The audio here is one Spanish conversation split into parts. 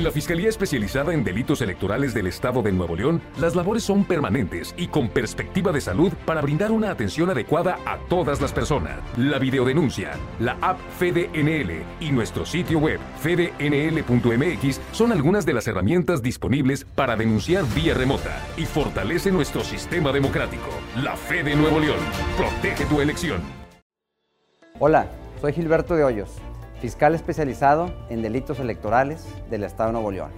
En la Fiscalía Especializada en Delitos Electorales del Estado de Nuevo León, las labores son permanentes y con perspectiva de salud para brindar una atención adecuada a todas las personas. La videodenuncia, la app FedeNL y nuestro sitio web fednl.mx son algunas de las herramientas disponibles para denunciar vía remota y fortalece nuestro sistema democrático. La Fe de Nuevo León. Protege tu elección. Hola, soy Gilberto de Hoyos fiscal especializado en delitos electorales del Estado de Nuevo León.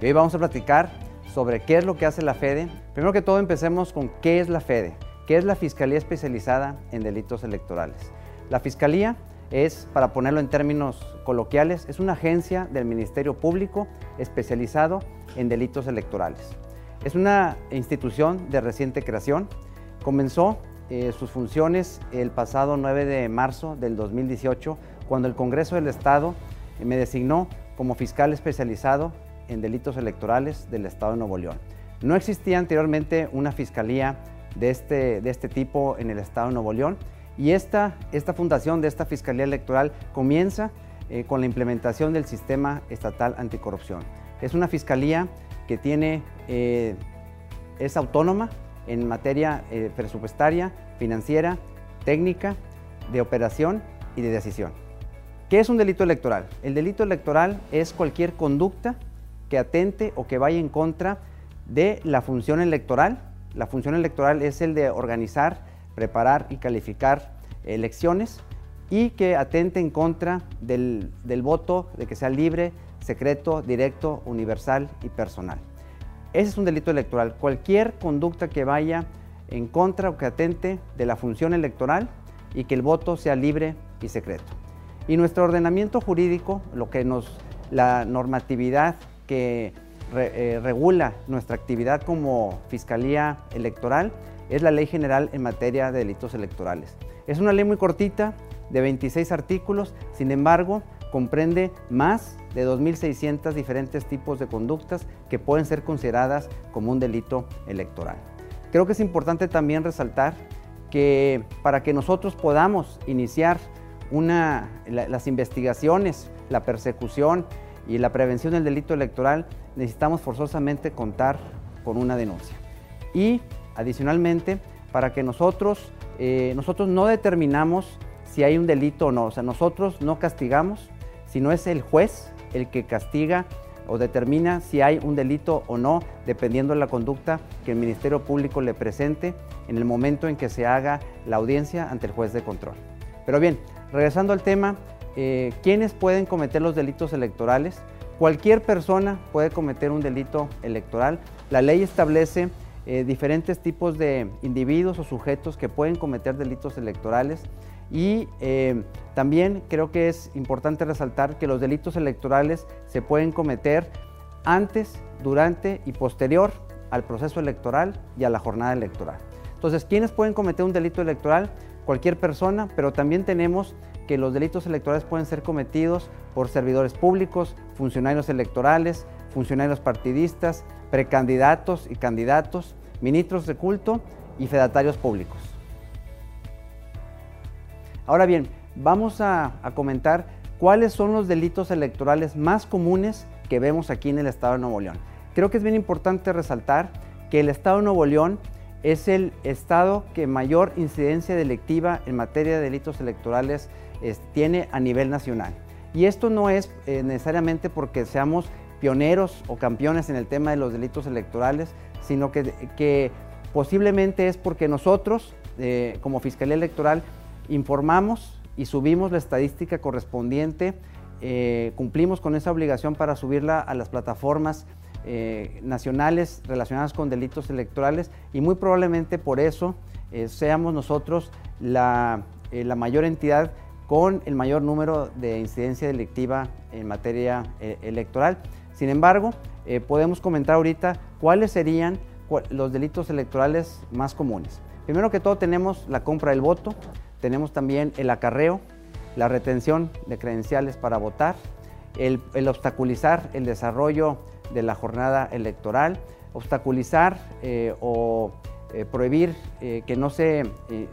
Y hoy vamos a platicar sobre qué es lo que hace la FEDE. Primero que todo empecemos con qué es la FEDE, qué es la Fiscalía Especializada en Delitos Electorales. La Fiscalía es, para ponerlo en términos coloquiales, es una agencia del Ministerio Público especializado en delitos electorales. Es una institución de reciente creación. Comenzó eh, sus funciones el pasado 9 de marzo del 2018 cuando el Congreso del Estado me designó como fiscal especializado en delitos electorales del Estado de Nuevo León. No existía anteriormente una fiscalía de este, de este tipo en el Estado de Nuevo León y esta, esta fundación de esta Fiscalía Electoral comienza eh, con la implementación del sistema estatal anticorrupción. Es una fiscalía que tiene, eh, es autónoma en materia eh, presupuestaria, financiera, técnica, de operación y de decisión. ¿Qué es un delito electoral? El delito electoral es cualquier conducta que atente o que vaya en contra de la función electoral. La función electoral es el de organizar, preparar y calificar elecciones y que atente en contra del, voto, de que sea libre, secreto, directo, universal y personal. Ese es un delito electoral. Cualquier conducta que vaya en contra o que atente de la función electoral y que el voto sea libre y secreto. Y nuestro ordenamiento jurídico, lo que nos, la normatividad que eh, regula nuestra actividad como Fiscalía Electoral, es la Ley General en materia de delitos electorales. Es una ley muy cortita, de 26 artículos, sin embargo, comprende más de 2.600 diferentes tipos de conductas que pueden ser consideradas como un delito electoral. Creo que es importante también resaltar que para que nosotros podamos iniciar las investigaciones, la persecución y la prevención del delito electoral, necesitamos forzosamente contar con una denuncia. Y adicionalmente, para que nosotros, eh, nosotros no determinamos si hay un delito o no, o sea, nosotros no castigamos, sino es el juez el que castiga o determina si hay un delito o no, dependiendo de la conducta que el Ministerio Público le presente en el momento en que se haga la audiencia ante el juez de control. Pero bien, regresando al tema, eh, ¿quiénes pueden cometer los delitos electorales? Cualquier persona puede cometer un delito electoral. La ley establece eh, diferentes tipos de individuos o sujetos que pueden cometer delitos electorales y eh, también creo que es importante resaltar que los delitos electorales se pueden cometer antes, durante y posterior al proceso electoral y a la jornada electoral. Entonces, ¿quiénes pueden cometer un delito electoral? Cualquier persona, pero también tenemos que los delitos electorales pueden ser cometidos por servidores públicos, funcionarios electorales, funcionarios partidistas, precandidatos y candidatos, ministros de culto y fedatarios públicos. Ahora bien, vamos a, comentar cuáles son los delitos electorales más comunes que vemos aquí en el Estado de Nuevo León. Creo que es bien importante resaltar que el Estado de Nuevo León es el estado que mayor incidencia delictiva en materia de delitos electorales tiene a nivel nacional. Y esto no es eh, necesariamente porque seamos pioneros o campeones en el tema de los delitos electorales, sino que, posiblemente es porque nosotros, eh, como Fiscalía Electoral, informamos y subimos la estadística correspondiente, eh, cumplimos con esa obligación para subirla a las plataformas eh, nacionales relacionadas con delitos electorales y muy probablemente por eso eh, seamos nosotros la, eh, la, mayor entidad con el mayor número de incidencia delictiva en materia electoral. Sin embargo, podemos comentar ahorita cuáles serían los delitos electorales más comunes. Primero que todo tenemos la compra del voto, tenemos también el acarreo, la retención de credenciales para votar, el, el obstaculizar el desarrollo de la jornada electoral, obstaculizar eh, o eh, prohibir eh, que no se,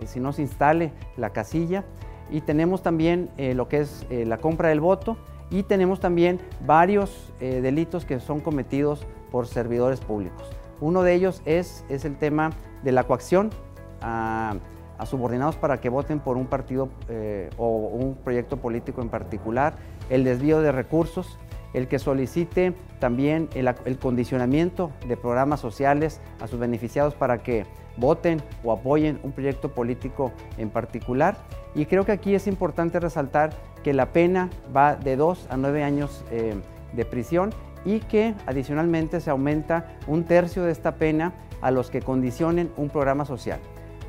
si no se instale la casilla y tenemos también lo que es la compra del voto y tenemos también varios delitos que son cometidos por servidores públicos. Uno de ellos es, es el tema de la coacción a, subordinados para que voten por un partido o un proyecto político en particular, el desvío de recursos, el que solicite también el, condicionamiento de programas sociales a sus beneficiados para que voten o apoyen un proyecto político en particular. Y creo que aquí es importante resaltar que la pena va de 2 a 9 años eh, de prisión y que adicionalmente se aumenta un tercio de esta pena a los que condicionen un programa social.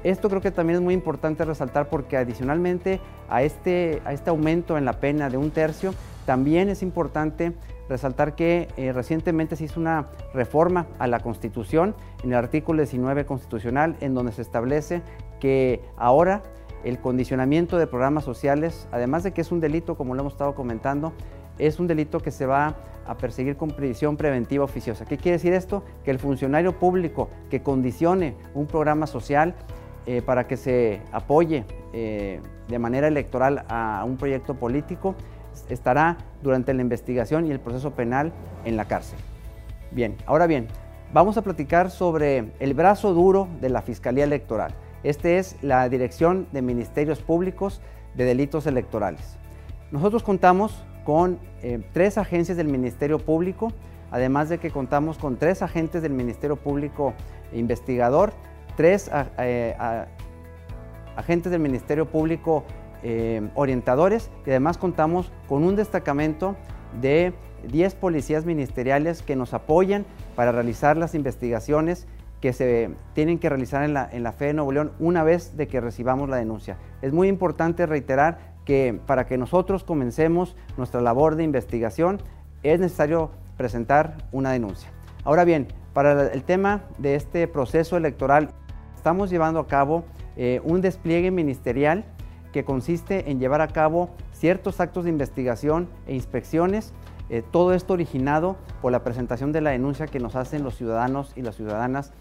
Esto creo que también es muy importante resaltar porque adicionalmente a este, a este aumento en la pena de un tercio, también es importante resaltar que eh, recientemente se hizo una reforma a la Constitución en el artículo 19 constitucional en donde se establece que ahora el condicionamiento de programas sociales, además de que es un delito, como lo hemos estado comentando, es un delito que se va a perseguir con prisión preventiva oficiosa. ¿Qué quiere decir esto? Que el funcionario público que condicione un programa social eh, para que se apoye eh, de manera electoral a un proyecto político estará durante la investigación y el proceso penal en la cárcel. Bien, ahora bien, vamos a platicar sobre el brazo duro de la Fiscalía Electoral. Este es la Dirección de Ministerios Públicos de Delitos Electorales. Nosotros contamos con eh, tres agencias del Ministerio Público, además de que contamos con tres agentes del Ministerio Público investigador, tres eh, agentes del Ministerio Público eh, orientadores y además contamos con un destacamento de 10 policías ministeriales que nos apoyan para realizar las investigaciones que se tienen que realizar en la, en la fe de Nuevo León una vez de que recibamos la denuncia. Es muy importante reiterar que para que nosotros comencemos nuestra labor de investigación es necesario presentar una denuncia. Ahora bien, para el tema de este proceso electoral, estamos llevando a cabo eh, un despliegue ministerial que consiste en llevar a cabo ciertos actos de investigación e inspecciones eh, todo esto originado por la presentación de la denuncia que nos hacen los ciudadanos y las ciudadanas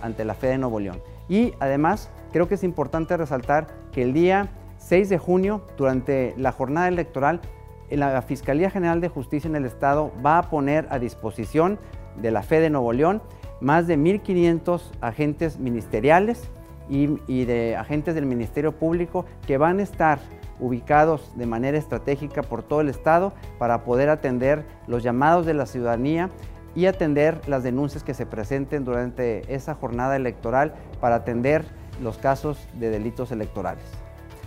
ante la fe de Nuevo León. Y además creo que es importante resaltar que el día 6 de junio, durante la jornada electoral, la Fiscalía General de Justicia en el Estado va a poner a disposición de la fe de Nuevo León más de 1.500 agentes ministeriales y, de agentes del Ministerio Público que van a estar ubicados de manera estratégica por todo el Estado para poder atender los llamados de la ciudadanía y atender las denuncias que se presenten durante esa jornada electoral para atender los casos de delitos electorales.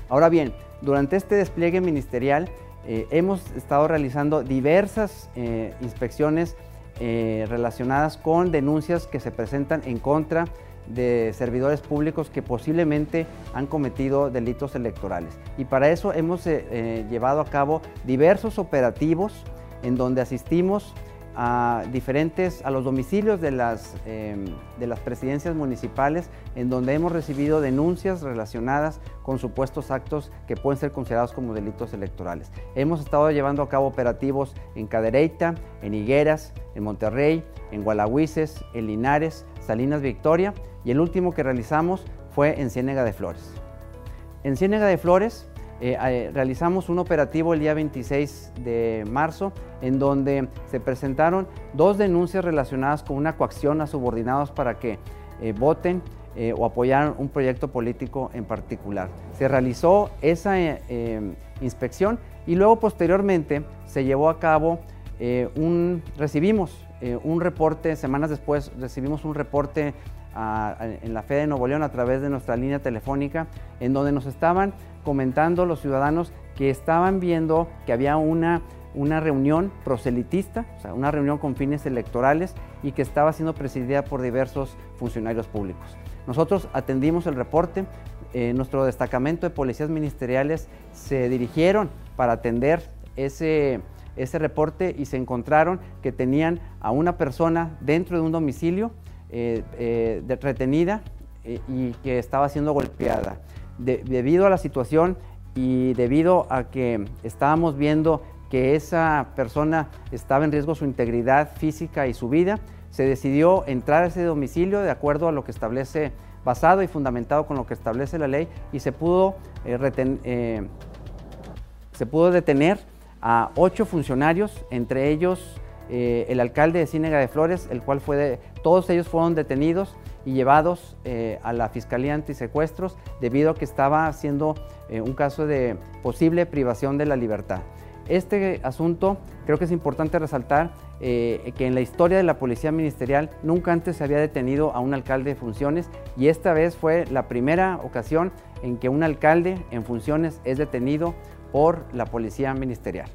Ahora bien, durante este despliegue ministerial eh, hemos estado realizando diversas eh, inspecciones eh, relacionadas con denuncias que se presentan en contra servidores públicos que posiblemente han cometido delitos electorales. Y para eso hemos llevado a cabo diversos operativos en donde asistimos a diferentes, a los domicilios de las, em, de las presidencias municipales en donde hemos recibido denuncias relacionadas con supuestos actos que pueden ser considerados como delitos electorales. Hemos estado llevando a cabo operativos en Cadereyta, en Higueras, en Monterrey, en Gualahuises, en Linares, Salinas Victoria y el último que realizamos fue en Ciénega de Flores. En Ciénega de Flores eh, eh, realizamos un operativo el día 26 de marzo en donde se presentaron dos denuncias relacionadas con una coacción a subordinados para que eh, voten o apoyaran un proyecto político en particular. Se realizó esa inspección y luego posteriormente se llevó a cabo un, recibimos un reporte, semanas después recibimos un reporte en la fe de Nuevo León a través de nuestra línea telefónica, en donde nos estaban comentando los ciudadanos que estaban viendo que había una, una reunión proselitista, o sea, una reunión con fines electorales y que estaba siendo presidida por diversos funcionarios públicos. Nosotros atendimos el reporte, eh, nuestro destacamento de policías ministeriales se dirigieron para atender ese, ese reporte y se encontraron que tenían a una persona dentro de un domicilio eh, eh, retenida y que estaba siendo golpeada. Debido a la situación y debido a que estábamos viendo que esa persona estaba en riesgo su integridad física y su vida, se decidió entrar a ese domicilio de acuerdo a lo que establece, basado y fundamentado con lo que establece la ley, y se pudo, eh, eh, se pudo detener a ocho funcionarios, entre ellos eh, el alcalde de Cínega de Flores, el cual fue todos ellos fueron detenidos y llevados eh, a la Fiscalía Antisecuestros debido a que estaba haciendo eh, un caso de posible privación de la libertad. Este asunto creo que es importante resaltar que en la historia de la Policía Ministerial nunca antes se había detenido a un alcalde de funciones y esta vez fue la primera ocasión en que un alcalde en funciones es detenido por la Policía Ministerial.